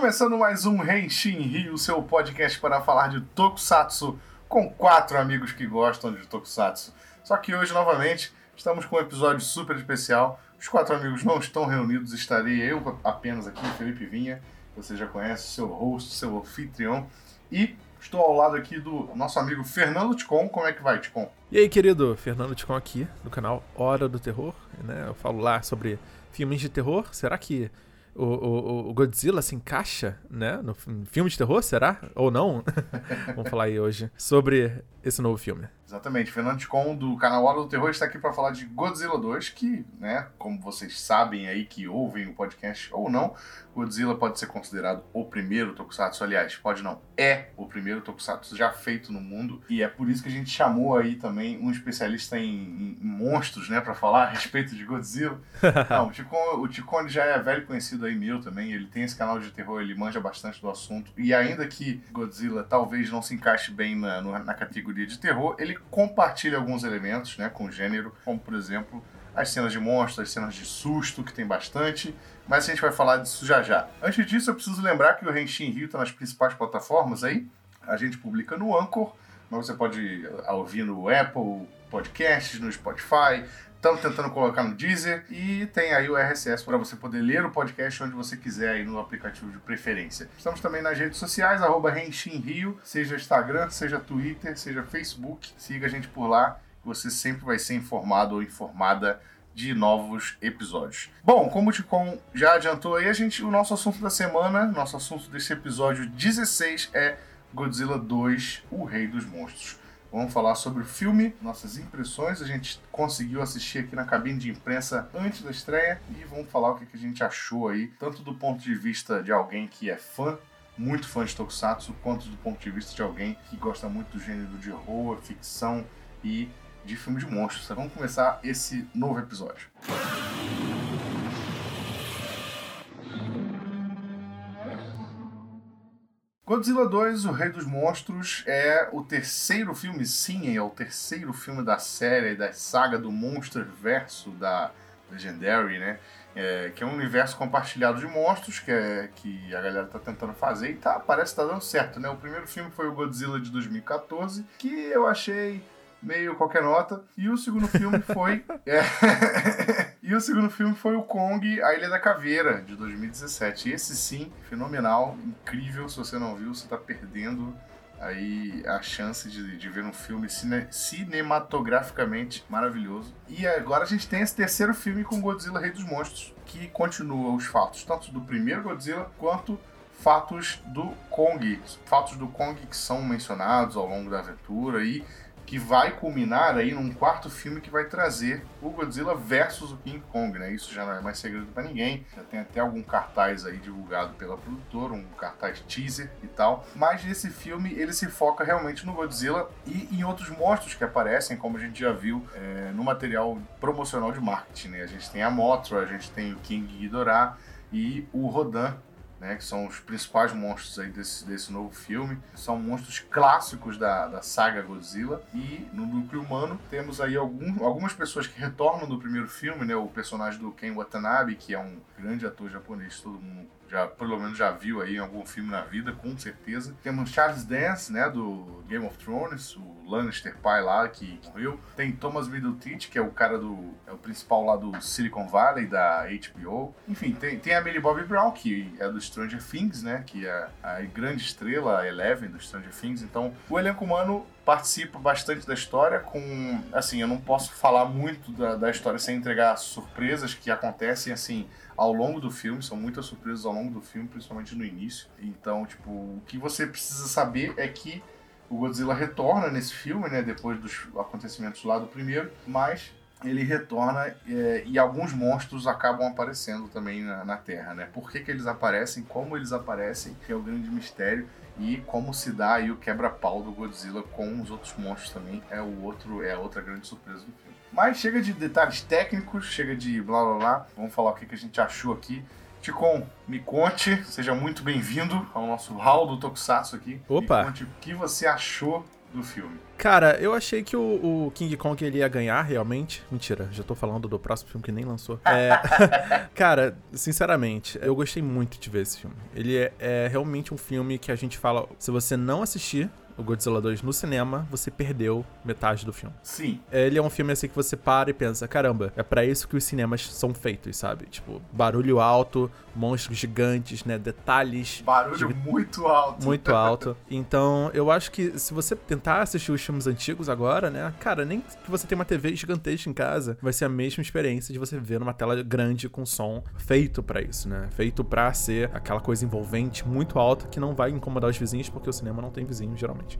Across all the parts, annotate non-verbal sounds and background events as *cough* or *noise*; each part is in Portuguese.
Começando mais um Renshin Rio, seu podcast para falar de Tokusatsu com quatro amigos que gostam de Tokusatsu. Só que hoje, novamente, estamos com um episódio super especial. Os quatro amigos não estão reunidos, estarei eu apenas aqui, Felipe Vinha, você já conhece, seu host, seu anfitrião. E estou ao lado aqui do nosso amigo Fernando Ticon. Como é que vai, Ticon? E aí, querido, Fernando Ticon aqui, no canal Hora do Terror. Né? Eu falo lá sobre filmes de terror. Será que o, o, o, Godzilla se encaixa, né? No filme de terror, será? Ou não? *laughs* Vamos falar aí hoje sobre esse novo filme. Exatamente. Fernando Ticon, do canal Hora do Terror, está aqui para falar de Godzilla 2, que, né, como vocês sabem aí que ouvem o podcast ou não, Godzilla pode ser considerado o primeiro tokusatsu, aliás, pode não, é o primeiro tokusatsu já feito no mundo, e é por isso que a gente chamou aí também um especialista em, em monstros, né, para falar a respeito de Godzilla. *laughs* não, o Ticon, o já é velho conhecido aí meu também, ele tem esse canal de terror, ele manja bastante do assunto, e ainda que Godzilla talvez não se encaixe bem na, na categoria de terror, ele compartilha alguns elementos né, com o gênero, como por exemplo as cenas de monstros, as cenas de susto, que tem bastante, mas a gente vai falar disso já já. Antes disso, eu preciso lembrar que o Renshin Rio está nas principais plataformas aí. A gente publica no Anchor, mas você pode ouvir no Apple Podcasts, no Spotify, Estamos tentando colocar no Deezer e tem aí o RSS para você poder ler o podcast onde você quiser aí no aplicativo de preferência. Estamos também nas redes sociais, arroba Rio, seja Instagram, seja Twitter, seja Facebook. Siga a gente por lá, você sempre vai ser informado ou informada de novos episódios. Bom, como o Ticon já adiantou aí, a gente, o nosso assunto da semana, nosso assunto desse episódio 16 é Godzilla 2, o Rei dos Monstros. Vamos falar sobre o filme, nossas impressões. A gente conseguiu assistir aqui na cabine de imprensa antes da estreia e vamos falar o que a gente achou aí, tanto do ponto de vista de alguém que é fã, muito fã de Tokusatsu, quanto do ponto de vista de alguém que gosta muito do gênero de horror, ficção e de filme de monstros. Vamos começar esse novo episódio. Godzilla 2, O Rei dos Monstros, é o terceiro filme, sim, é o terceiro filme da série, da saga do Monster Verso da Legendary, né? É, que é um universo compartilhado de monstros que, é, que a galera tá tentando fazer e tá, parece que tá dando certo, né? O primeiro filme foi o Godzilla de 2014, que eu achei meio qualquer nota. E o segundo filme foi. é, *laughs* e o segundo filme foi o Kong, A Ilha da Caveira, de 2017. Esse sim, fenomenal, incrível. Se você não viu, você está perdendo aí a chance de, de ver um filme cine, cinematograficamente maravilhoso. E agora a gente tem esse terceiro filme com Godzilla Rei dos Monstros, que continua os fatos, tanto do primeiro Godzilla quanto fatos do Kong. Fatos do Kong que são mencionados ao longo da aventura e que vai culminar aí num quarto filme que vai trazer o Godzilla versus o King Kong, né? Isso já não é mais segredo para ninguém. Já tem até algum cartaz aí divulgado pela produtora, um cartaz teaser e tal. Mas nesse filme ele se foca realmente no Godzilla e em outros monstros que aparecem, como a gente já viu é, no material promocional de marketing, né? A gente tem a Mothra, a gente tem o King Ghidorah e o Rodan, né, que são os principais monstros aí desse, desse novo filme. São monstros clássicos da, da saga Godzilla. E no núcleo humano temos aí algum, algumas pessoas que retornam do primeiro filme, né? O personagem do Ken Watanabe, que é um grande ator japonês, todo mundo já pelo menos já viu aí em algum filme na vida, com certeza. Temos Charles Dance, né, do Game of Thrones, o Lannister pai lá que, morreu. Tem Thomas Middleton, que é o cara do é o principal lá do Silicon Valley da HBO. Enfim, tem, tem a Millie Bobby Brown, que é do Stranger Things, né, que é a grande estrela, Eleven do Stranger Things. Então, o elenco humano participa bastante da história com assim eu não posso falar muito da, da história sem entregar surpresas que acontecem assim ao longo do filme, são muitas surpresas ao longo do filme, principalmente no início. Então, tipo, o que você precisa saber é que o Godzilla retorna nesse filme, né, depois dos acontecimentos lá do primeiro, mas ele retorna é, e alguns monstros acabam aparecendo também na, na Terra, né? Por que, que eles aparecem, como eles aparecem, que é o grande mistério e como se dá aí o quebra-pau do Godzilla com os outros monstros também é o outro é a outra grande surpresa do filme. Mas chega de detalhes técnicos, chega de blá blá blá. Vamos falar o que, que a gente achou aqui. Ticon, me conte, seja muito bem-vindo ao nosso hall do Tokusatsu aqui. Opa! Me conte o que você achou do filme? Cara, eu achei que o, o, King Kong ele ia ganhar realmente. Mentira, já tô falando do próximo filme que nem lançou. É, *laughs* cara, sinceramente, eu gostei muito de ver esse filme. Ele é, é realmente um filme que a gente fala, se você não assistir, o Godzilla 2 no cinema, você perdeu metade do filme. Sim. Ele é um filme assim que você para e pensa, caramba, é para isso que os cinemas são feitos, sabe? Tipo, barulho alto, monstros gigantes, né? Detalhes. Barulho de... muito alto. Muito *laughs* alto. Então, eu acho que se você tentar assistir os filmes antigos agora, né? Cara, nem que você tenha uma TV gigantesca em casa, vai ser a mesma experiência de você ver numa tela grande com som feito para isso, né? Feito para ser aquela coisa envolvente muito alta que não vai incomodar os vizinhos, porque o cinema não tem vizinhos, geralmente.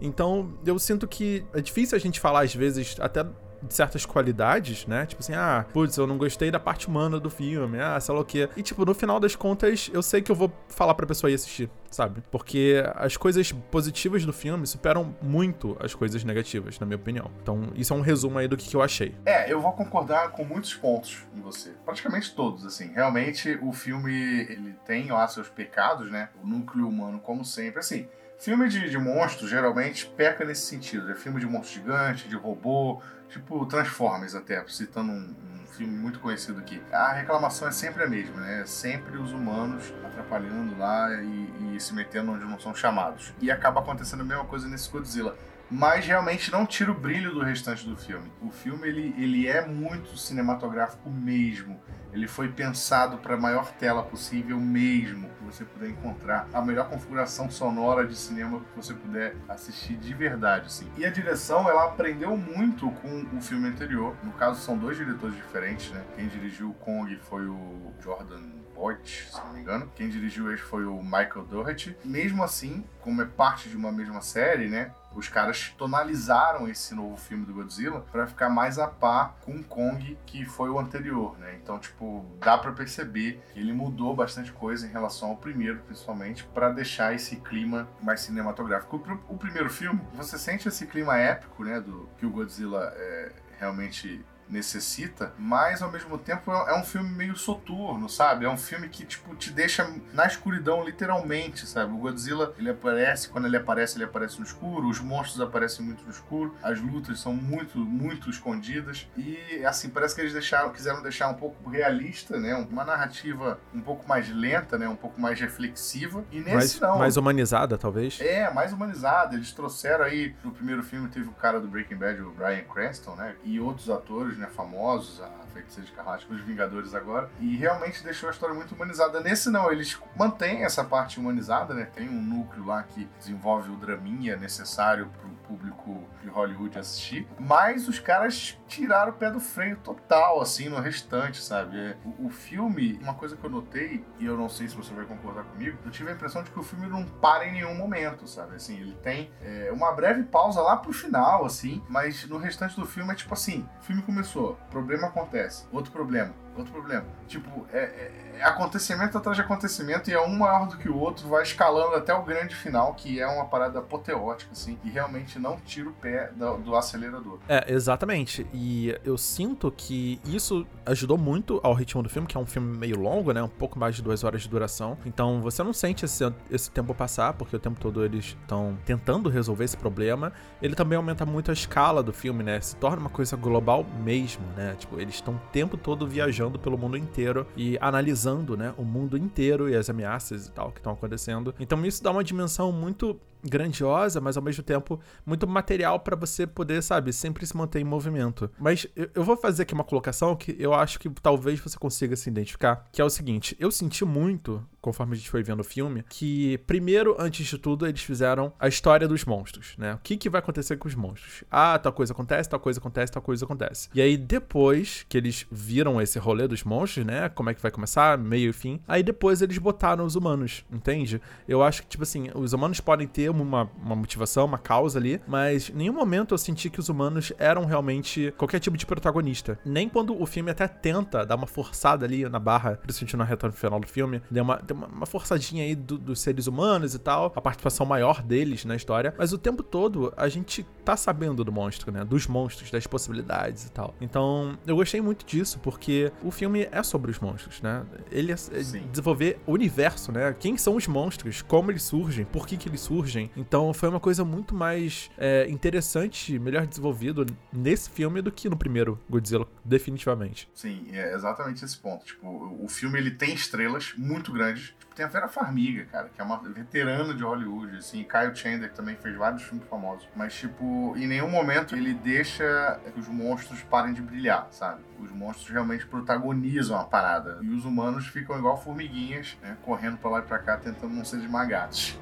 Então, eu sinto que é difícil a gente falar, às vezes, até de certas qualidades, né? Tipo assim, ah, putz, eu não gostei da parte humana do filme, ah, sei lá o quê. E, tipo, no final das contas, eu sei que eu vou falar pra pessoa ir assistir, sabe? Porque as coisas positivas do filme superam muito as coisas negativas, na minha opinião. Então, isso é um resumo aí do que, que eu achei. É, eu vou concordar com muitos pontos em você. Praticamente todos, assim. Realmente, o filme, ele tem lá seus pecados, né? O núcleo humano, como sempre, assim Filme de, de monstros geralmente peca nesse sentido. É filme de monstro gigante, de robô, tipo Transformers até, citando um, um, filme muito conhecido aqui. A reclamação é sempre a mesma, né? É sempre os humanos atrapalhando lá e, e se metendo onde não são chamados. E acaba acontecendo a mesma coisa nesse Godzilla mas realmente não tira o brilho do restante do filme. O filme ele, ele é muito cinematográfico mesmo. Ele foi pensado para a maior tela possível mesmo, que você puder encontrar a melhor configuração sonora de cinema que você puder assistir de verdade, assim. E a direção, ela aprendeu muito com o filme anterior. No caso, são dois diretores diferentes, né? Quem dirigiu o Kong foi o Jordan Voight, se não me engano. Quem dirigiu esse foi o Michael Dougherty. Mesmo assim, como é parte de uma mesma série, né? Os caras tonalizaram esse novo filme do Godzilla para ficar mais a par com Kong, que foi o anterior, né? Então, tipo, dá para perceber que ele mudou bastante coisa em relação ao primeiro, principalmente, para deixar esse clima mais cinematográfico. O, o, primeiro filme, você sente esse clima épico, né, do que o Godzilla é, realmente necessita, mas ao mesmo tempo é, é um filme meio soturno, sabe? É um filme que, tipo, te deixa na escuridão, literalmente, sabe? O Godzilla, ele aparece, quando ele aparece, ele aparece no escuro, os monstros aparecem muito no escuro, as lutas são muito, muito escondidas, e, assim, parece que eles deixaram, quiseram deixar um pouco realista, né? Uma narrativa um pouco mais lenta, né? Um pouco mais reflexiva, e nesse mais, não. Mais humanizada, talvez? É, mais humanizada. Eles trouxeram aí, no primeiro filme teve o cara do Breaking Bad, o Brian Cranston, né? E outros atores, né, famosos, a Feiticeira de os Vingadores agora, e realmente deixou a história muito humanizada. Nesse não, eles mantêm essa parte humanizada, né? Tem um núcleo lá que desenvolve o draminha necessário pro público de Hollywood assistir, mas os caras tiraram o pé do freio total, assim, no restante, sabe? É, o, o filme, uma coisa que eu notei, e eu não sei se você vai concordar comigo, eu tive a impressão de que o filme não para em nenhum momento, sabe? Assim, ele tem é, uma breve pausa lá pro final, assim, mas no restante do filme é tipo assim, o filme começou, problema acontece, outro problema, outro problema. Tipo, é, é, é, acontecimento atrás de acontecimento e é um maior do que o outro, vai escalando até o grande final, que é uma parada apoteótica, assim, e realmente não tira o pé do, do acelerador. É, exatamente. E eu sinto que isso ajudou muito ao ritmo do filme, que é um filme meio longo, né? Um pouco mais de duas horas de duração. Então você não sente esse, esse tempo passar, porque o tempo todo eles estão tentando resolver esse problema. Ele também aumenta muito a escala do filme, né? Se torna uma coisa global mesmo, né? Tipo, eles estão o tempo todo viajando viajando pelo mundo inteiro e analisando, né, o mundo inteiro e as ameaças e tal que estão acontecendo. Então isso dá uma dimensão muito grandiosa, mas ao mesmo tempo muito material para você poder, sabe, sempre se manter em movimento. Mas eu vou fazer aqui uma colocação que eu acho que talvez você consiga se identificar, que é o seguinte: eu senti muito, conforme a gente foi vendo o filme, que primeiro, antes de tudo, eles fizeram a história dos monstros, né? O que, que vai acontecer com os monstros? Ah, tal coisa acontece, tal coisa acontece, tal coisa acontece. E aí depois que eles viram esse rolê dos monstros, né? Como é que vai começar, meio e fim. Aí depois eles botaram os humanos, entende? Eu acho que tipo assim, os humanos podem ter uma, uma motivação, uma causa ali, mas em nenhum momento eu senti que os humanos eram realmente qualquer tipo de protagonista. Nem quando o filme até tenta dar uma forçada ali na barra, principalmente na reta final do filme, deu uma, tem uma, uma forçadinha aí do, dos seres humanos e tal, a participação maior deles na história, mas o tempo todo a gente tá sabendo do monstro, né? Dos monstros, das possibilidades e tal. Então, eu gostei muito disso, porque o filme é sobre os monstros, né? Ele é, é desenvolver o universo, né? Quem são os monstros, como eles surgem, por que, que eles surgem. Então, foi uma coisa muito mais é, interessante, melhor desenvolvido nesse filme do que no primeiro Godzilla, definitivamente. Sim, é exatamente esse ponto. Tipo, o filme ele tem estrelas muito grandes. Tipo, tem a Vera Farmiga, cara, que é uma veterana de Hollywood, assim. Kyle Chandler, que também fez vários filmes famosos. Mas, tipo, em nenhum momento ele deixa que os monstros parem de brilhar, sabe? Os monstros realmente protagonizam a parada. E os humanos ficam igual formiguinhas, né? Correndo pra lá e pra cá, tentando não ser esmagados.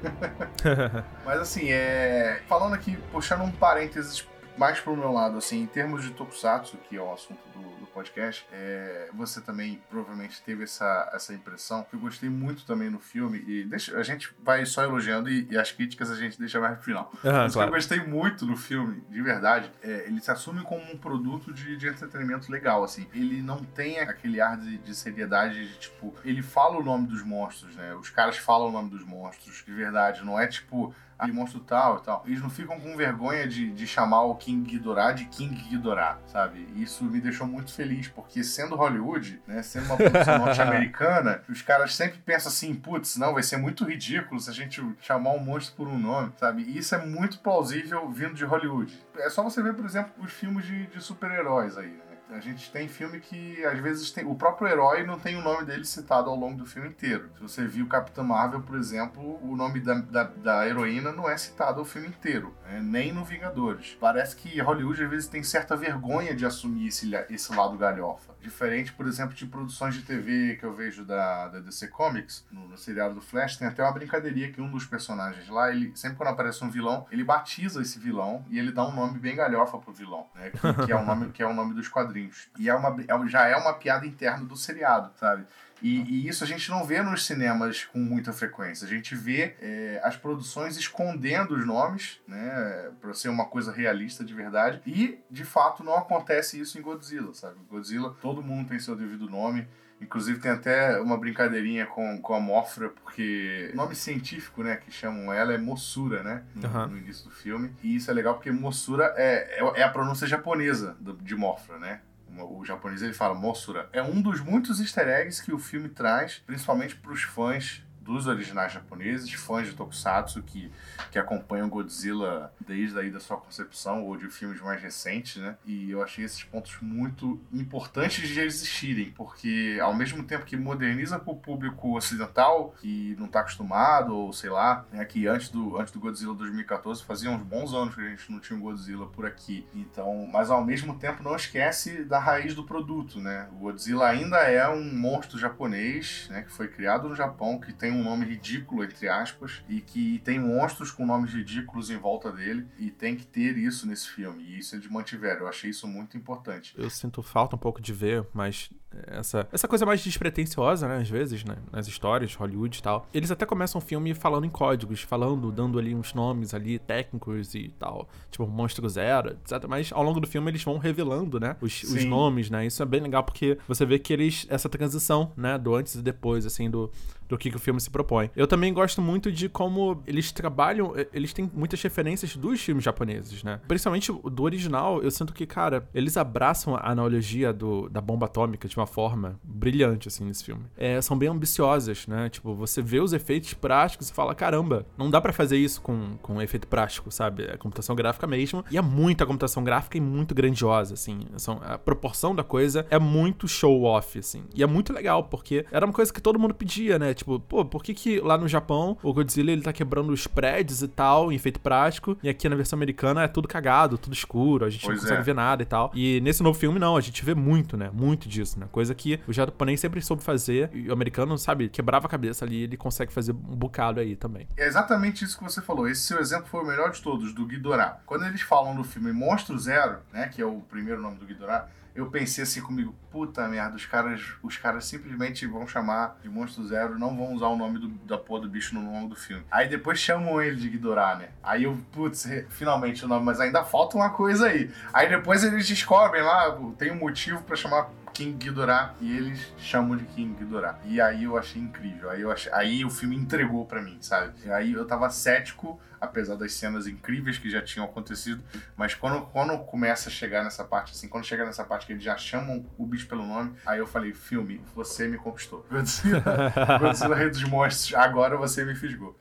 *laughs* Mas, assim, é... Falando aqui, puxando um parênteses mais pro meu lado, assim, em termos de Tokusatsu, que é o assunto do podcast, é, você também provavelmente teve essa, essa impressão. Eu gostei muito também no filme, e deixa, a gente vai só elogiando e, e as críticas a gente deixa mais pro final. Uhum, Mas claro. que eu gostei muito no filme, de verdade, é, ele se assume como um produto de, de entretenimento legal, assim. Ele não tem aquele ar de, de seriedade de, tipo, ele fala o nome dos monstros, né? Os caras falam o nome dos monstros, de verdade. Não é tipo, aquele monstro tal e tal. Eles não ficam com vergonha de, de chamar o King Ghidorah de King Ghidorah, sabe? Isso me deixou muito feliz, porque sendo Hollywood, né, sendo uma produção *laughs* norte-americana, os caras sempre pensam assim, putz, não, vai ser muito ridículo se a gente chamar um monstro por um nome, sabe? E isso é muito plausível vindo de Hollywood. É só você ver, por exemplo, os filmes de, de super-heróis aí, né? A gente tem filme que, às vezes, tem, o próprio herói não tem o nome dele citado ao longo do filme inteiro. Se você viu Capitã Marvel, por exemplo, o nome da, da, da heroína não é citado ao filme inteiro, né? nem no Vingadores. Parece que Hollywood, às vezes, tem certa vergonha de assumir esse, esse lado galhofa. Diferente, por exemplo, de produções de TV que eu vejo da, da DC Comics, no, no seriado do Flash, tem até uma brincadeirinha que um dos personagens lá, ele sempre quando aparece um vilão, ele batiza esse vilão e ele dá um nome bem galhofa pro vilão, né? Que, que é o nome que é o nome dos quadrinhos. E é uma, é, já é uma piada interna do seriado, sabe? E, e, isso a gente não vê nos cinemas com muita frequência. A gente vê é, as produções escondendo os nomes, né, para ser uma coisa realista de verdade. E, de fato, não acontece isso em Godzilla, sabe? Godzilla, todo mundo tem seu devido nome. Inclusive tem até uma brincadeirinha com, com a Mofra, porque o nome científico, né, que chamam ela é Mossura, né, no, uhum. no início do filme. E isso é legal porque Mossura é, é, é a pronúncia japonesa de Mofra, né? O japonês ele fala Mossura, é um dos muitos easter eggs que o filme traz, principalmente para os fãs dos originais japoneses, fãs de Tokusatsu que, que acompanham Godzilla desde aí da sua concepção ou de filmes mais recentes, né? E eu achei esses pontos muito importantes de existirem, porque ao mesmo tempo que moderniza para o público ocidental que não está acostumado ou sei lá, né, que antes do antes do Godzilla 2014 fazia uns bons anos que a gente não tinha um Godzilla por aqui. Então, mas ao mesmo tempo não esquece da raiz do produto, né? O Godzilla ainda é um monstro japonês, né, que foi criado no Japão, que tem um nome ridículo, entre aspas, e que tem monstros com nomes ridículos em volta dele, e tem que ter isso nesse filme, e isso eles mantiveram. Eu achei isso muito importante. Eu sinto falta um pouco de ver, mas essa, essa coisa mais despretensiosa, né, às vezes, né, nas histórias, Hollywood e tal. Eles até começam o filme falando em códigos, falando, dando ali uns nomes ali técnicos e tal, tipo Monstro Zero, etc. Mas ao longo do filme eles vão revelando, né, os, os nomes, né. Isso é bem legal porque você vê que eles essa transição, né, do antes e depois, assim, do do que, que o filme se propõe. Eu também gosto muito de como eles trabalham, eles têm muitas referências dos filmes japoneses, né? Principalmente do original, eu sinto que, cara, eles abraçam a analogia do, da bomba atômica de uma forma brilhante, assim, nesse filme. É, são bem ambiciosas, né? Tipo, você vê os efeitos práticos e fala, caramba, não dá para fazer isso com, com efeito prático, sabe? É computação gráfica mesmo. E é muita computação gráfica e muito grandiosa, assim. São, a proporção da coisa é muito show-off, assim. E é muito legal, porque era uma coisa que todo mundo pedia, né? Tipo, pô, por que que lá no Japão o Godzilla ele tá quebrando os prédios e tal, em efeito prático, e aqui na versão americana é tudo cagado, tudo escuro, a gente pois não consegue é. ver nada e tal. E nesse novo filme, não, a gente vê muito, né? Muito disso, né? Coisa que o japonês sempre soube fazer, e o americano, sabe, quebrava a cabeça ali, ele consegue fazer um bocado aí também. É exatamente isso que você falou. Esse seu exemplo foi o melhor de todos, do Ghidorah. Quando eles falam no filme Monstro Zero, né, que é o primeiro nome do Ghidorah, eu pensei assim comigo, puta merda, os caras, os caras simplesmente vão chamar de Monstro Zero, não vão usar o nome do, da porra do bicho no longo do filme. Aí depois chamam ele de Ghidorah, né? Aí eu, putz, finalmente o nome, mas ainda falta uma coisa aí. Aí depois eles descobrem lá, tem um motivo para chamar King Ghidorah e eles chamam de King Ghidorah. E aí eu achei incrível. Aí, eu achei, aí o filme entregou para mim, sabe? E aí eu tava cético, apesar das cenas incríveis que já tinham acontecido, mas quando, quando começa a chegar nessa parte, assim, quando chega nessa parte que eles já chamam o bicho pelo nome, aí eu falei, filme, você me conquistou. Godzilla, Godzilla Rei dos Monstros, agora você me fisgou.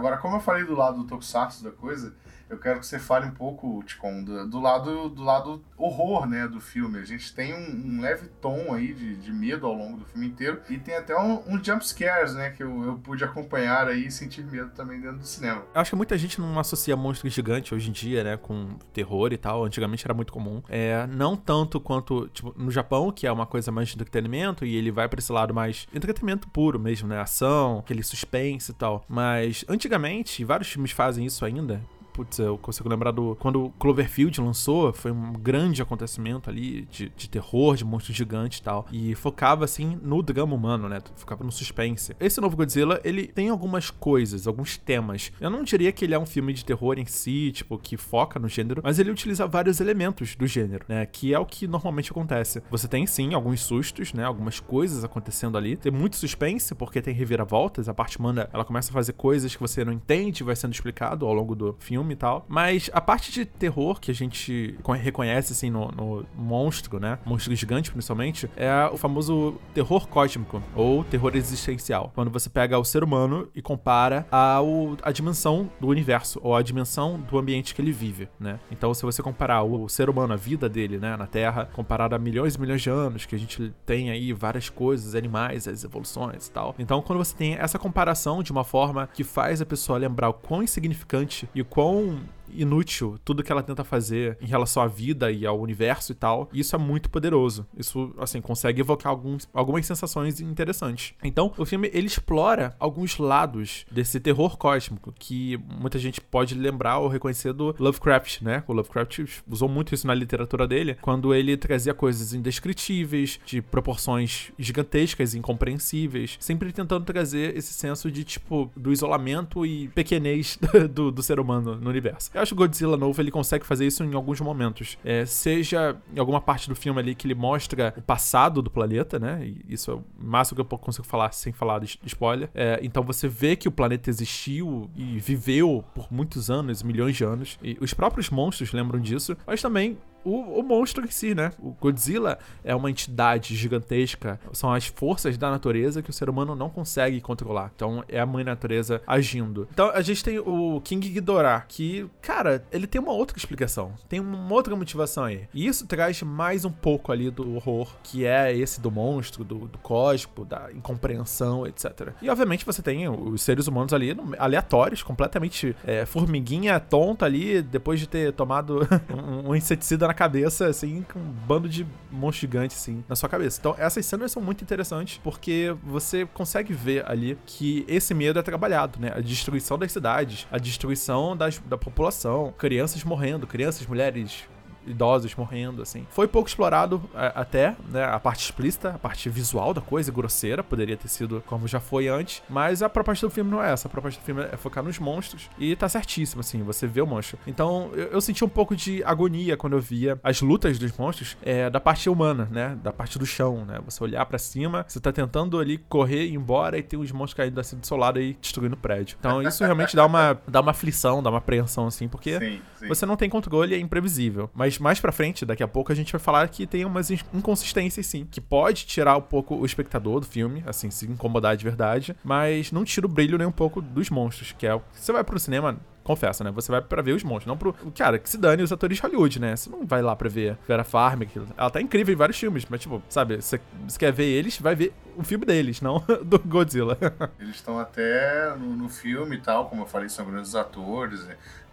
Agora, como eu falei do lado do Tokusatsu da coisa, eu quero que você fale um pouco, Ticon, do, do, lado, do lado horror, né, do filme. A gente tem um, um leve tom aí de, de, medo ao longo do filme inteiro e tem até um, um jump scares, né, que eu, eu pude acompanhar aí e sentir medo também dentro do cinema. Eu acho que muita gente não associa monstro gigante hoje em dia, né, com terror e tal. Antigamente era muito comum. É, não tanto quanto, tipo, no Japão, que é uma coisa mais de entretenimento e ele vai para esse lado mais entretenimento puro mesmo, né, ação, aquele suspense e tal. Mas antigamente, vários filmes fazem isso ainda putz, eu consigo lembrar do. Quando Cloverfield lançou, foi um grande acontecimento ali de, de terror, de monstro gigante e tal. E focava, assim, no drama humano, né? Ficava no suspense. Esse novo Godzilla, ele tem algumas coisas, alguns temas. Eu não diria que ele é um filme de terror em si, tipo, que foca no gênero, mas ele utiliza vários elementos do gênero, né? Que é o que normalmente acontece. Você tem, sim, alguns sustos, né? Algumas coisas acontecendo ali. Tem muito suspense, porque tem reviravoltas. A parte humana, ela começa a fazer coisas que você não entende, vai sendo explicado ao longo do filme filme e tal. Mas a parte de terror que a gente reconhece, assim, no, no monstro, né? Monstro gigante, principalmente, é o famoso terror cósmico ou terror existencial. Quando você pega o ser humano e compara a, a dimensão do universo ou a dimensão do ambiente que ele vive, né? Então, se você comparar o ser humano, a vida dele, né, na Terra, comparado a milhões e milhões de anos, que a gente tem aí várias coisas, animais, as evoluções e tal. Então, quando você tem essa comparação de uma forma que faz a pessoa lembrar o quão insignificante e o quão quão inútil tudo que ela tenta fazer em relação à vida e ao universo e tal. E isso é muito poderoso. Isso, assim, consegue evocar alguns, algumas sensações interessantes. Então, o filme, ele explora alguns lados desse terror cósmico que muita gente pode lembrar ou reconhecer do Lovecraft, né? O Lovecraft usou muito isso na literatura dele, quando ele trazia coisas indescritíveis, de proporções gigantescas e incompreensíveis, sempre tentando trazer esse senso de, tipo, do isolamento e pequenez *laughs* do, do ser humano no universo. Eu acho que o Godzilla novo ele consegue fazer isso em alguns momentos. É, seja em alguma parte do filme ali que ele mostra o passado do planeta, né? E isso é o máximo que eu consigo falar sem falar de spoiler. É, então você vê que o planeta existiu e viveu por muitos anos, milhões de anos. E os próprios monstros lembram disso, mas também o, o, monstro em si, né? O Godzilla é uma entidade gigantesca, são as forças da natureza que o ser humano não consegue controlar. Então é a mãe natureza agindo. Então a gente tem o King Ghidorah, que, cara, ele tem uma outra explicação, tem uma outra motivação aí. E isso traz mais um pouco ali do horror, que é esse do monstro, do, do cósmico, da incompreensão, etc. E obviamente você tem os seres humanos ali aleatórios, completamente é, formiguinha tonta ali, depois de ter tomado *laughs* um, um inseticida na cabeça, assim, com um bando de monstros gigantes, assim, na sua cabeça. Então, essas cenas são muito interessantes porque você consegue ver ali que esse medo é trabalhado, né? A destruição das cidades, a destruição das, da população, crianças morrendo, crianças, mulheres, idosos morrendo, assim. Foi pouco explorado é, até, né? A parte explícita, a parte visual da coisa, grosseira, poderia ter sido como já foi antes. Mas a proposta do filme não é essa. A proposta do filme é focar nos monstros. E tá certíssimo, assim, você vê o monstro. Então, eu, eu senti um pouco de agonia quando eu via as lutas dos monstros é, da parte humana, né? Da parte do chão, né? Você olhar para cima, você tá tentando ali correr e ir embora e tem uns monstros caindo assim do seu lado e destruindo o prédio. Então, isso realmente dá uma, dá uma aflição, dá uma apreensão, assim, porque sim, sim. você não tem controle e é imprevisível. Mas mais pra frente, daqui a pouco, a gente vai falar que tem umas inconsistências, sim, que pode tirar um pouco o espectador do filme, assim, se incomodar de verdade, mas não tira o brilho nem um pouco dos monstros, que é o que você vai pro cinema, confessa, né? Você vai pra ver os monstros, não pro. Cara, que se dane os atores de Hollywood, né? Você não vai lá pra ver Vera Farm, ela tá incrível em vários filmes, mas, tipo, sabe, você, você quer ver eles, vai ver o filme deles, não *laughs* do Godzilla. Eles estão até no, no, filme e tal, como eu falei, são grandes atores.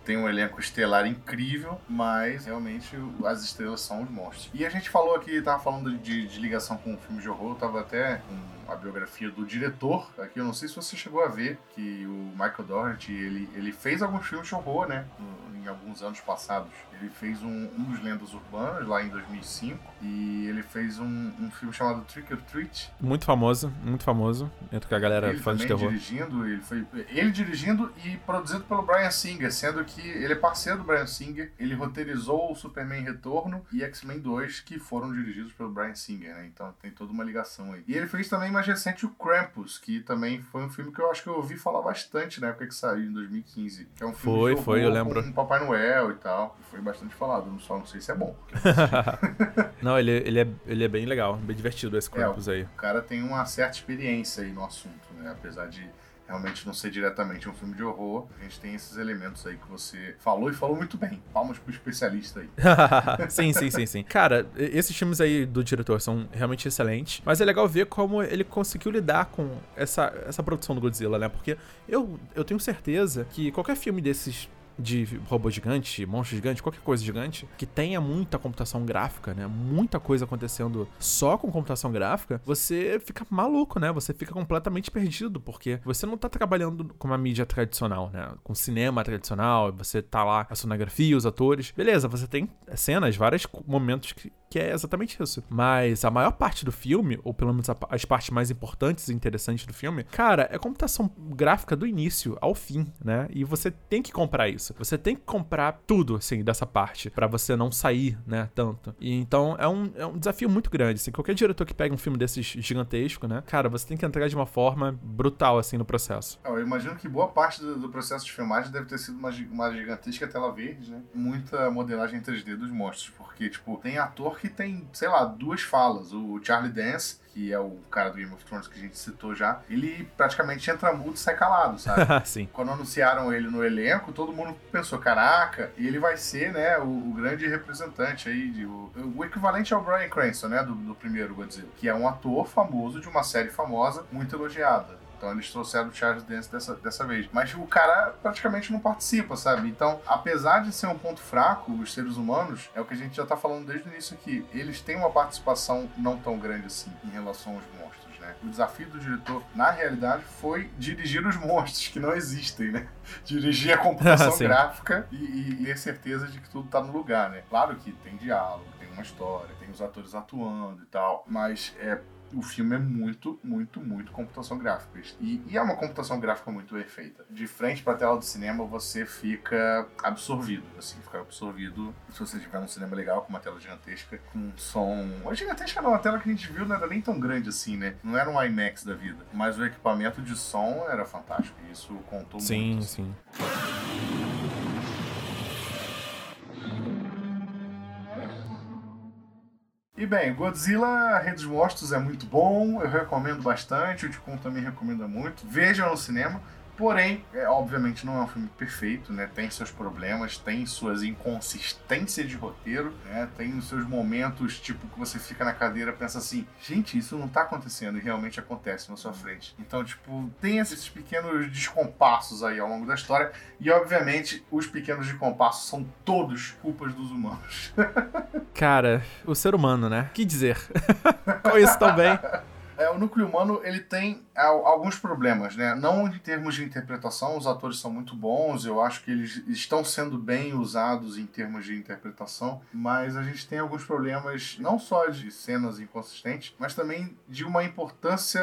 Tem um elenco estelar incrível, mas realmente as estrelas são os monstros. E a gente falou aqui, tava falando de, de ligação com um filme de horror, tava até um a biografia do diretor. Aqui eu não sei se você chegou a ver que o Michael Doherty ele, ele fez alguns filmes de horror, né? Em alguns anos passados. Ele fez um, um dos Lendas Urbanas lá em 2005 e ele fez um, um filme chamado Trick or Treat. Muito famoso, muito famoso. Entre a galera ele fã de terror. dirigindo, ele foi ele dirigindo e produzido pelo Brian Singer, sendo que ele é parceiro do Brian Singer. Ele roteirizou o Superman Retorno e X-Men 2, que foram dirigidos pelo Brian Singer, né? Então tem toda uma ligação aí. E ele fez também mais recente o Krampus, que também foi um filme que eu acho que eu ouvi falar bastante na época que saiu, em 2015. Que é um filme Foi, de foi, eu lembro. Com Papai Noel e tal. Foi bastante falado, só não sei se é bom. *laughs* Não, ele, ele, é, ele é bem legal, bem divertido esse É, Krampus aí. O cara tem uma certa experiência aí no assunto, né? Apesar de realmente não ser diretamente um filme de horror, a gente tem esses elementos aí que você falou e falou muito bem. Palmas pro especialista aí. *laughs* sim, sim, sim, sim. Cara, esses filmes aí do diretor são realmente excelentes, mas é legal ver como ele conseguiu lidar com essa, essa produção do Godzilla, né? Porque eu, eu tenho certeza que qualquer filme desses de robô gigante, monstro gigante, qualquer coisa gigante, que tenha muita computação gráfica, né? Muita coisa acontecendo só com computação gráfica, você fica maluco, né? Você fica completamente perdido, porque você não tá trabalhando com uma mídia tradicional, né? Com cinema tradicional, você tá lá a sonografia, os atores. Beleza, você tem cenas, vários momentos que, que é exatamente isso. Mas a maior parte do filme, ou pelo menos as partes mais importantes e interessantes do filme, cara, é computação gráfica do início ao fim, né? E você tem que comprar isso. Você tem que comprar tudo, assim, dessa parte, pra você não sair, né, tanto. E então é um, é um desafio muito grande, assim. Qualquer diretor que pega um filme desses gigantesco, né, cara, você tem que entregar de uma forma brutal, assim, no processo. Eu imagino que boa parte do, do processo de filmagem deve ter sido uma, uma gigantesca tela verde, né? Muita modelagem 3D dos monstros, porque, tipo, tem ator que tem, sei lá, duas falas. O Charlie Dance, que é o cara do Game of Thrones que a gente citou já, ele praticamente entra mudo e sai calado, sabe? *laughs* Sim. Quando anunciaram ele no elenco, todo mundo pensou, caraca, ele vai ser, né, o, o grande representante aí, de, o, o equivalente ao Bryan Cranston, né, do, do primeiro Godzilla, que é um ator famoso de uma série famosa, muito elogiada. Então eles trouxeram o Charles Dance dessa, dessa vez. Mas o cara praticamente não participa, sabe? Então, apesar de ser um ponto fraco, os seres humanos, é o que a gente já tá falando desde o início aqui, eles têm uma participação não tão grande assim em relação aos monstros, né? O desafio do diretor, na realidade, foi dirigir os monstros que não existem, né? Dirigir a computação *laughs* gráfica e, e, e ter certeza de que tudo tá no lugar, né? Claro que tem diálogo, tem uma história, tem os atores atuando e tal, mas é o filme é muito, muito, muito computação gráfica. E, e é uma computação gráfica muito bem feita. De frente pra tela do cinema, você fica absorvido, assim, fica absorvido. Se você tiver um cinema legal, com uma tela gigantesca, com um som... A gigantesca não, a tela que a gente viu não era nem tão grande assim, né? Não era um IMAX da vida. Mas o equipamento de som era fantástico. E isso contou Sim, muito. assim. sim. E bem, Godzilla Rei dos Monstros é muito bom, eu recomendo bastante, o Ticum também recomenda muito. Vejam no cinema. Porém, é, obviamente não é um filme perfeito, né? Tem seus problemas, tem suas inconsistências de roteiro, né? Tem os seus momentos, tipo, que você fica na cadeira e pensa assim, gente, isso não tá acontecendo, e realmente acontece na sua frente. Então, tipo, tem esses pequenos descompassos aí ao longo da história, e obviamente os pequenos descompassos são todos culpas dos humanos. *laughs* Cara, o ser humano, né? Que dizer? *laughs* Com isso também. *laughs* É, o núcleo humano ele tem al- alguns problemas, né? Não em termos de interpretação, os atores são muito bons, eu acho que eles estão sendo bem usados em termos de interpretação, mas a gente tem alguns problemas não só de cenas inconsistentes, mas também de uma importância,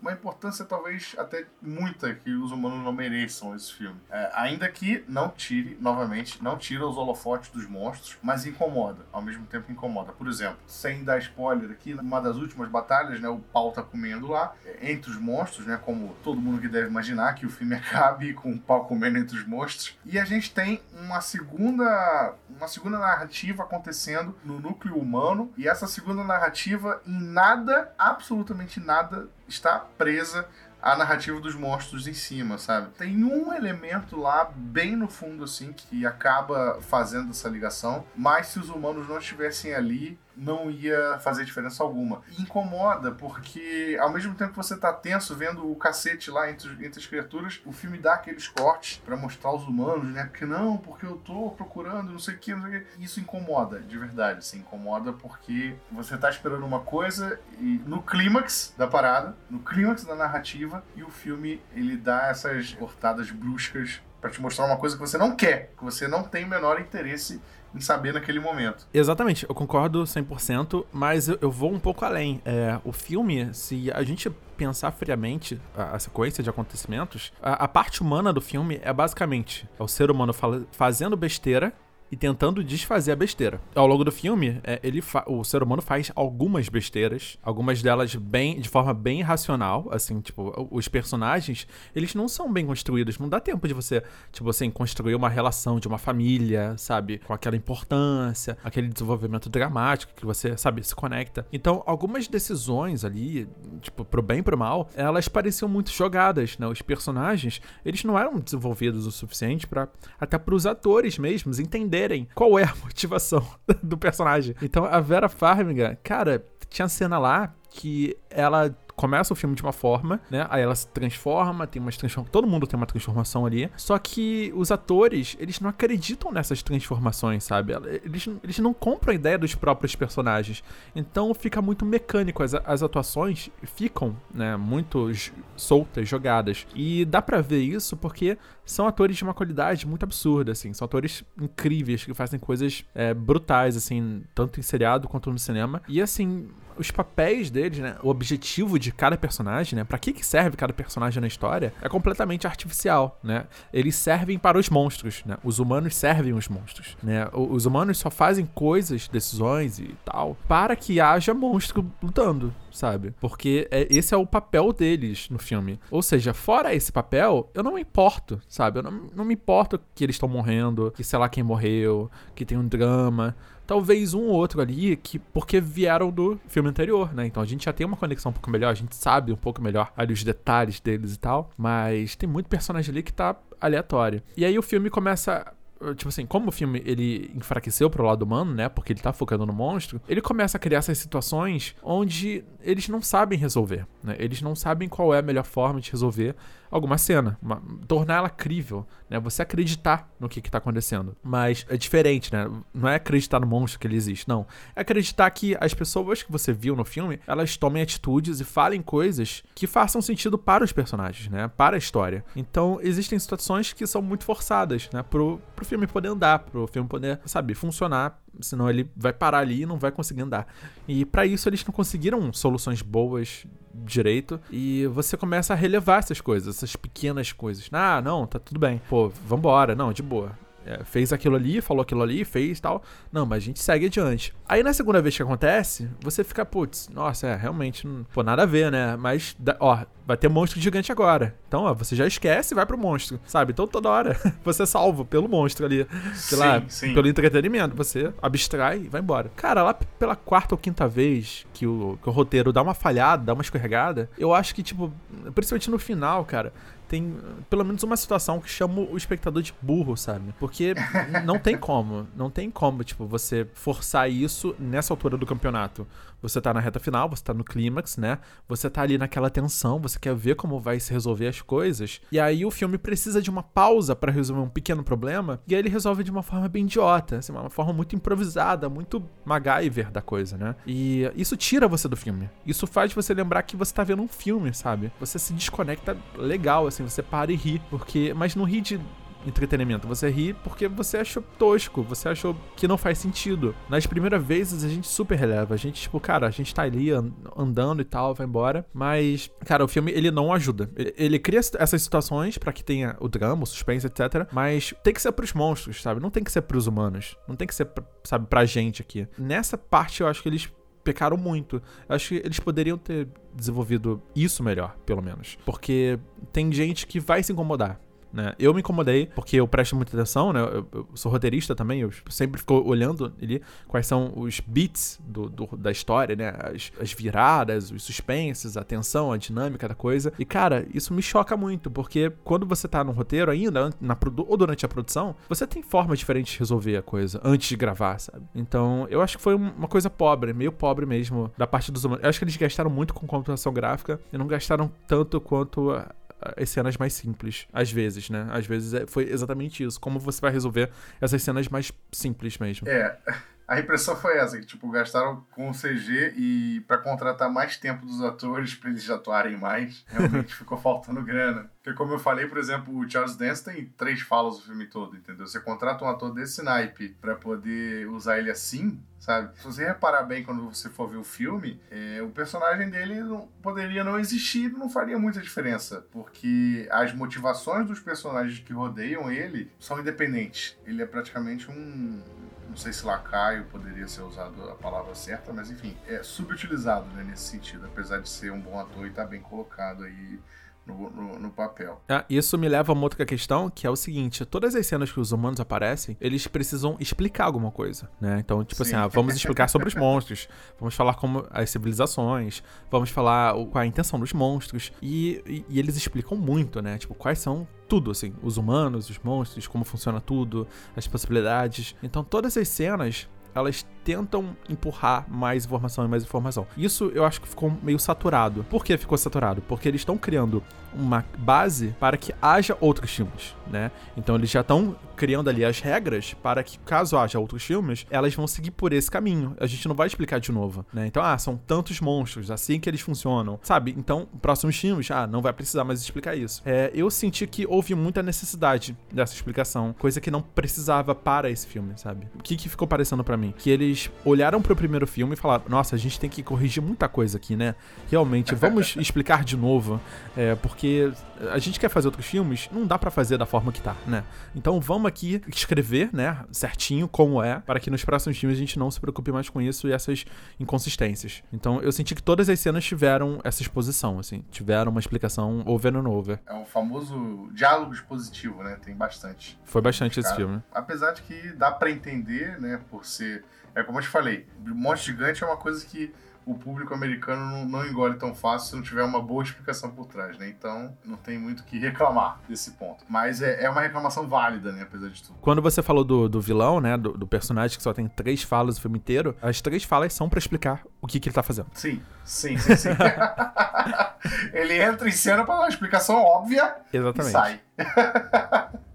uma importância talvez até muita que os humanos não mereçam esse filme. É, ainda que não tire, novamente, não tira os holofotes dos monstros, mas incomoda, ao mesmo tempo incomoda. Por exemplo, sem dar spoiler aqui, numa das últimas batalhas, né, o pau tá comendo lá, entre os monstros, né, como todo mundo que deve imaginar que o filme *laughs* acabe com o pau comendo entre os monstros. E a gente tem uma segunda, uma segunda narrativa acontecendo no núcleo humano, e essa segunda narrativa em nada, absolutamente nada, está presa a narrativa dos monstros em cima, sabe? Tem um elemento lá, bem no fundo, assim, que acaba fazendo essa ligação, mas se os humanos não estivessem ali, não ia fazer diferença alguma. E incomoda, porque ao mesmo tempo que você tá tenso vendo o cacete lá entre, entre as criaturas, o filme dá aqueles cortes pra mostrar os humanos, né? Porque não, porque eu tô procurando, não sei o que, não sei o que. Isso incomoda, de verdade. Assim, incomoda porque você tá esperando uma coisa e no clímax da parada, no clímax da narrativa, e o filme ele dá essas cortadas bruscas para te mostrar uma coisa que você não quer, que você não tem o menor interesse em saber naquele momento. Exatamente, eu concordo 100%, mas eu, eu vou um pouco além. É, o filme, se a gente pensar friamente a, a sequência de acontecimentos, a, a, parte humana do filme é basicamente é o ser humano fazendo besteira e tentando desfazer a besteira. Ao longo do filme, é, ele o ser humano faz algumas besteiras, algumas delas bem de forma bem racional, assim, tipo, os personagens, eles não são bem construídos, não dá tempo de você, tipo assim, construir uma relação de uma família, sabe, com aquela importância, aquele desenvolvimento dramático que você, sabe, se conecta. Então, algumas decisões ali, tipo, pro bem e pro mal, elas pareciam muito jogadas, né? Os personagens, eles não eram desenvolvidos o suficiente para até pros atores mesmos entenderem entenderem qual é a *laughs* motivação do personagem. Então a Vera Farmiga, cara, tinha cena lá que ela começa o filme de uma forma, né? Aí ela se transforma, tem umas transformações. Todo mundo tem uma transformação ali. Só que os atores, eles não acreditam nessas transformações, sabe? Eles, eles não compram a ideia dos próprios personagens. Então fica muito mecânico. As, as atuações ficam, né? Muito soltas, jogadas. E dá para ver isso porque são atores de uma qualidade muito absurda, assim. São atores incríveis que fazem coisas é, brutais, assim, tanto em seriado quanto no cinema. E assim, os papéis deles, né? O objetivo de cada personagem, né? Pra que, que serve cada personagem na história é completamente artificial, né? Eles servem para os monstros, né? Os humanos servem os monstros, né? Os humanos só fazem coisas, decisões e tal, para que haja monstro lutando, sabe? Porque é, esse é o papel deles no filme. Ou seja, fora esse papel, eu não me importo, sabe? Eu não, não me importo que eles estão morrendo, que sei lá quem morreu, que tem um drama talvez um ou outro ali que porque vieram do filme anterior, né? Então a gente já tem uma conexão um pouco melhor, a gente sabe um pouco melhor ali os detalhes deles e tal, mas tem muito personagem ali que tá aleatório. E aí o filme começa tipo assim, como o filme ele enfraqueceu pro lado humano, né? Porque ele tá focando no monstro, ele começa a criar essas situações onde eles não sabem resolver, né? Eles não sabem qual é a melhor forma de resolver alguma cena, uma, tornar ela crível, né? Você acreditar no que, que tá acontecendo. Mas é diferente, né? Não é acreditar no monstro que ele existe, não. É acreditar que as pessoas que você viu no filme, elas tomem atitudes e falem coisas que façam sentido para os personagens, né? Para a história. Então, existem situações que são muito forçadas, né? Pro, pro filme poder andar, pro filme poder, sabe, funcionar senão ele vai parar ali e não vai conseguir andar. E para isso eles não conseguiram soluções boas direito. E você começa a relevar essas coisas, essas pequenas coisas. Ah, não, tá tudo bem. Pô, vambora. Não, de boa. É, fez aquilo ali, falou aquilo ali, fez tal. Não, mas a gente segue adiante. Aí na segunda vez que acontece, você fica, putz, nossa, é, realmente, não, pô, nada a ver, né? Mas, ó, vai ter monstro gigante agora. Então, ó, você já esquece e vai pro monstro, sabe? Então toda hora *laughs* você é salvo pelo monstro ali. Sei sim, lá, sim. pelo entretenimento. Você abstrai e vai embora. Cara, lá pela quarta ou quinta vez que o, que o roteiro dá uma falhada, dá uma escorregada, eu acho que, tipo, principalmente no final, cara, tem pelo menos uma situação que chama o espectador de burro, sabe? Porque não tem como, não tem como, tipo, você forçar isso nessa altura do campeonato. Você tá na reta final, você tá no clímax, né? Você tá ali naquela tensão, você quer ver como vai se resolver as coisas. E aí o filme precisa de uma pausa para resolver um pequeno problema, e aí ele resolve de uma forma bem idiota, assim, uma forma muito improvisada, muito MacGyver da coisa, né? E isso tira você do filme. Isso faz você lembrar que você tá vendo um filme, sabe? Você se desconecta legal, assim, você para e ri, porque mas não ri de entretenimento. Você ri porque você achou tosco, você achou que não faz sentido. Nas primeiras vezes a gente super releva. A gente, tipo, cara, a gente tá ali andando e tal, vai embora. Mas, cara, o filme ele não ajuda. Ele, ele cria essas situações para que tenha o drama, o suspense, etc. Mas tem que ser pros monstros, sabe? Não tem que ser pros humanos. Não tem que ser, sabe, pra gente aqui. Nessa parte eu acho que eles pecaram muito. Eu acho que eles poderiam ter desenvolvido isso melhor, pelo menos. Porque tem gente que vai se incomodar né? Eu me incomodei, porque eu presto muita atenção, né? Eu, eu sou roteirista também, eu sempre fico olhando ali quais são os beats do, do da história, né? As, as, viradas, os suspenses, a tensão, a dinâmica da coisa. E, cara, isso me choca muito, porque quando você tá no roteiro ainda, na, ou durante a produção, você tem formas diferentes de resolver a coisa antes de gravar, sabe? Então, eu acho que foi uma coisa pobre, meio pobre mesmo, da parte dos humanos. Eu acho que eles gastaram muito com computação gráfica e não gastaram tanto quanto as cenas mais simples, às vezes, né? Às vezes é, foi exatamente isso. Como você vai resolver essas cenas mais simples mesmo. É. A impressão foi essa, que tipo, gastaram com o CG e para contratar mais tempo dos atores para eles atuarem mais, *laughs* realmente ficou faltando grana. Porque como eu falei, por exemplo, o Charles Dance tem três falas o filme todo, entendeu? Você contrata um ator desse naipe para poder usar ele assim, sabe? Se você reparar bem quando você for ver o filme, é, o personagem dele não, poderia não existir, não faria muita diferença, porque as motivações dos personagens que rodeiam ele são independentes. Ele é praticamente um não sei se lacaio poderia ser usado a palavra certa, mas enfim, é subutilizado né, nesse sentido, apesar de ser um bom ator e estar tá bem colocado aí no, no, no, papel. Ah, isso me leva a uma outra questão, que é o seguinte: todas as cenas que os humanos aparecem, eles precisam explicar alguma coisa, né? Então, tipo Sim. assim, ah, vamos explicar sobre os *laughs* monstros, vamos falar como as civilizações, vamos falar qual a intenção dos monstros, e, e, e eles explicam muito, né? Tipo, quais são tudo, assim, os humanos, os monstros, como funciona tudo, as possibilidades. Então, todas as cenas elas tentam empurrar mais informação e mais informação. Isso eu acho que ficou meio saturado. Por que ficou saturado? Porque eles estão criando uma base para que haja outros filmes, né? Então eles já estão criando ali as regras para que, caso haja outros filmes, elas vão seguir por esse caminho. A gente não vai explicar de novo, né? Então, ah, são tantos monstros, assim que eles funcionam, sabe? Então, próximos filmes, ah, não vai precisar mais explicar isso. É, eu senti que houve muita necessidade dessa explicação, coisa que não precisava para esse filme, sabe? O que, que ficou parecendo para mim? Que eles olharam pro primeiro filme e falaram: nossa, a gente tem que corrigir muita coisa aqui, né? Realmente, vamos *laughs* explicar de novo, é, porque a gente quer fazer outros filmes, não dá para fazer da forma que tá, né? Então vamos aqui escrever, né, certinho como é, para que nos próximos filmes a gente não se preocupe mais com isso e essas inconsistências. Então eu senti que todas as cenas tiveram essa exposição, assim, tiveram uma explicação over and over. É um famoso diálogo expositivo, né? Tem bastante. Foi bastante esse filme. Apesar de que dá para entender, né, por ser é como eu te falei, monstro gigante é uma coisa que o público americano não, não, engole tão fácil se não tiver uma boa explicação por trás, né? Então, não tem muito o que *laughs* reclamar desse ponto. Mas é, é, uma reclamação válida, né? Apesar de tudo. Quando você falou do, do vilão, né? Do, do, personagem que só tem três falas o filme inteiro, as três falas são para explicar o que, que ele tá fazendo. Sim, sim, sim, sim. *laughs* ele entra em cena para dar uma explicação óbvia Exatamente. e sai. *laughs*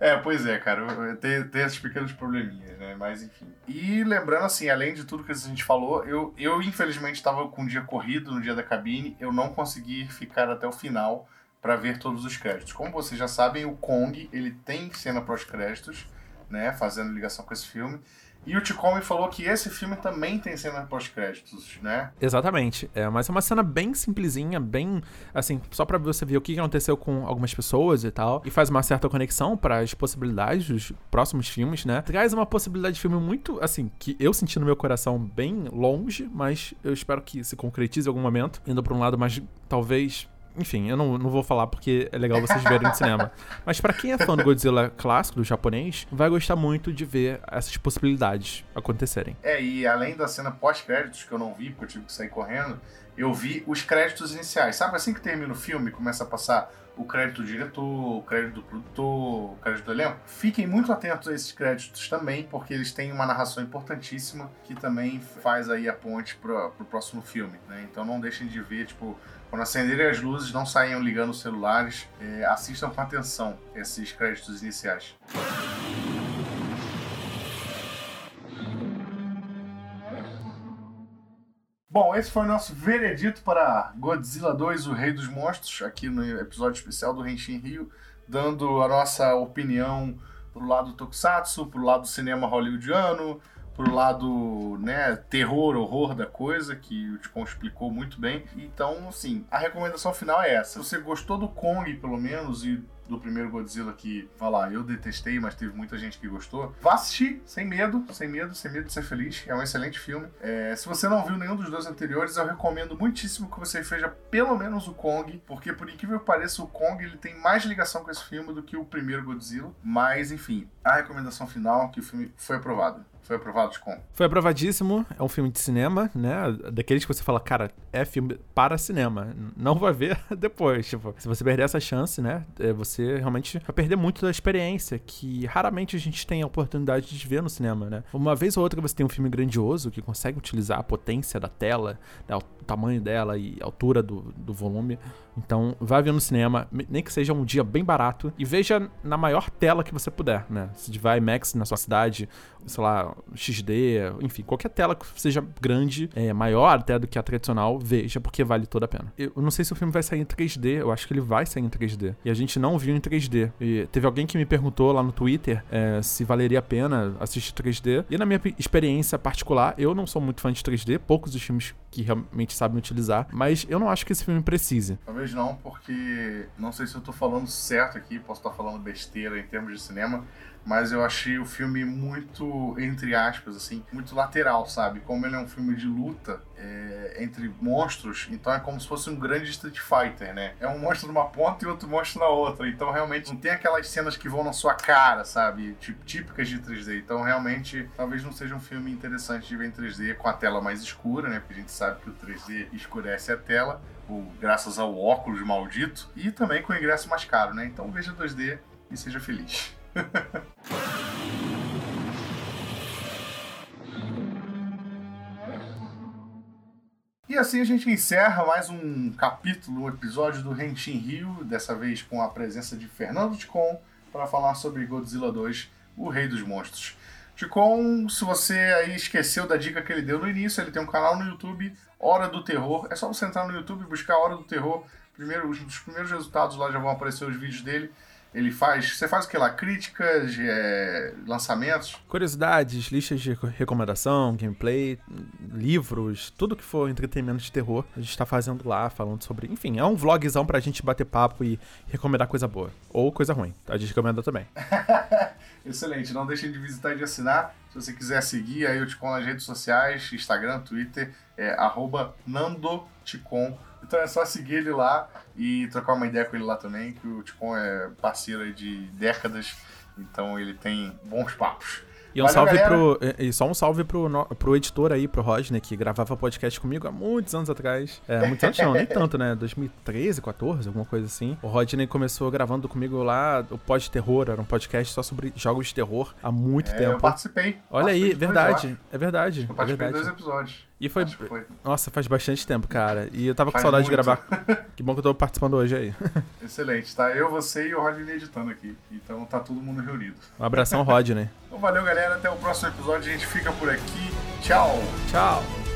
É, pois é, cara. Tem, tem esses pequenos probleminhas, né? Mas enfim. E lembrando, assim, além de tudo que a gente falou, eu, eu infelizmente estava com um dia corrido no dia da cabine, eu não consegui ficar até o final para ver todos os créditos. Como vocês já sabem, o Kong, ele tem cena pós-créditos, né? Fazendo ligação com esse filme. E o Ticome falou que esse filme também tem cena pós-créditos, né? Exatamente. É, mas é uma cena bem simplesinha, bem assim, só para você ver o que aconteceu com algumas pessoas e tal. E faz uma certa conexão para as possibilidades dos próximos filmes, né? Traz uma possibilidade de filme muito, assim, que eu senti no meu coração bem longe, mas eu espero que se concretize em algum momento, indo para um lado mais, talvez, enfim, eu não, não vou falar porque é legal vocês verem no cinema. *laughs* Mas para quem é fã do Godzilla clássico, do japonês, vai gostar muito de ver essas possibilidades acontecerem. É, e além da cena pós-créditos, que eu não vi, porque eu tive que sair correndo, eu vi os créditos iniciais. Sabe assim que termina o filme, começa a passar o crédito do diretor, o crédito do produtor, o crédito do elenco. Fiquem muito atentos a esses créditos também, porque eles têm uma narração importantíssima que também faz aí a ponte pro, pro próximo filme, né? Então não deixem de ver, tipo, quando acenderem as luzes, não saiam ligando os celulares. É, assistam com atenção esses créditos iniciais. Bom, esse foi o nosso veredito para Godzilla 2, o Rei dos Monstros, aqui no episódio especial do Henshin Rio, dando a nossa opinião pro lado do Tokusatsu, pro lado do cinema hollywoodiano, pro lado, né, terror, horror da coisa, que o Ticon explicou muito bem. Então, assim, a recomendação final é essa. Se você gostou do Kong, pelo menos, e do primeiro Godzilla que, vai lá, eu detestei, mas teve muita gente que gostou. Vá assistir, sem medo, sem medo, sem medo de ser feliz. É um excelente filme. É, se você não viu nenhum dos dois anteriores, eu recomendo muitíssimo que você veja pelo menos o Kong, porque por incrível que pareça, o Kong ele tem mais ligação com esse filme do que o primeiro Godzilla. Mas, enfim, a recomendação final é que o filme foi aprovado. Foi aprovado de como? Foi aprovadíssimo. É um filme de cinema, né? Daqueles que você fala, cara, é filme para cinema. Não vai ver *laughs* depois. Tipo, se você perder essa chance, né? É, você realmente vai perder muito da experiência que raramente a gente tem a oportunidade de ver no cinema, né? Uma vez ou outra você tem um filme grandioso que consegue utilizar a potência da tela, né? o tamanho dela e a altura do, do volume Então, vá ver no cinema, nem que seja um dia bem barato, e veja na maior tela que você puder, né? Se tiver IMAX na sua cidade, sei lá, XD, enfim, qualquer tela que seja grande, é, maior até do que a tradicional, veja, porque vale toda a pena. Eu não sei se o filme vai sair em 3D, eu acho que ele vai sair em 3D. E a gente não viu em 3D. E teve alguém que me perguntou lá no Twitter é, se valeria a pena assistir 3D. E na minha experiência particular, eu não sou muito fã de 3D, poucos dos filmes que realmente sabem utilizar, mas eu não acho que esse filme precise. Talvez não, porque não sei se eu tô falando certo aqui, posso estar falando besteira em termos de cinema, mas eu achei o filme muito, entre aspas, assim, muito lateral, sabe? Como ele é um filme de luta é, entre monstros, então é como se fosse um grande Street Fighter, né? É um monstro numa ponta e outro monstro na outra, então realmente não tem aquelas cenas que vão na sua cara, sabe? Tipo, típicas de 3D. Então realmente talvez não seja um filme interessante de ver em 3D com a tela mais escura, né? Porque a gente sabe que o 3D escurece a tela, graças ao óculos maldito, e também com o ingresso mais caro, né? Então veja 2D e seja feliz. *laughs* E assim a gente encerra mais um capítulo, um episódio do Rentin Rio, dessa vez com a presença de Fernando Ticon para falar sobre Godzilla 2, o Rei dos Monstros. Ticon, se você aí esqueceu da dica que ele deu no início, ele tem um canal no YouTube, Hora do Terror. É só você entrar no YouTube e buscar Hora do Terror. Primeiro, os primeiros resultados lá já vão aparecer os vídeos dele. Ele faz. Você faz o que lá? Críticas, é, lançamentos? Curiosidades, listas de recomendação, gameplay, livros, tudo que for entretenimento de terror, a gente tá fazendo lá, falando sobre. Enfim, é um vlogzão pra gente bater papo e recomendar coisa boa. Ou coisa ruim. A gente recomenda também. *laughs* Excelente. Não deixem de visitar e de assinar. Se você quiser seguir, aí eu te nas redes sociais, Instagram, Twitter, é nandoticon então é só seguir ele lá e trocar uma ideia com ele lá também, que o Ticon é parceiro de décadas, então ele tem bons papos. E um Valeu, salve pro. E só um salve pro, pro editor aí, pro Rodney, que gravava podcast comigo há muitos anos atrás. É, muitos anos não, nem *laughs* tanto, né? 2013, 14, alguma coisa assim. O Rodney começou gravando comigo lá o Pod Terror, era um podcast só sobre jogos de terror há muito é, tempo. Eu participei. Olha participei aí, verdade. É verdade. Eu participei é verdade. dois episódios. E foi... foi... Nossa, faz bastante tempo, cara. E eu tava faz com saudade muito. de gravar. *laughs* que bom que eu tô participando hoje aí. *laughs* Excelente, tá? Eu, você e o Rodney editando aqui. Então tá todo mundo reunido. Um abração, Rodney. então valeu, galera. Até o próximo episódio. A gente fica por aqui. Tchau. Tchau.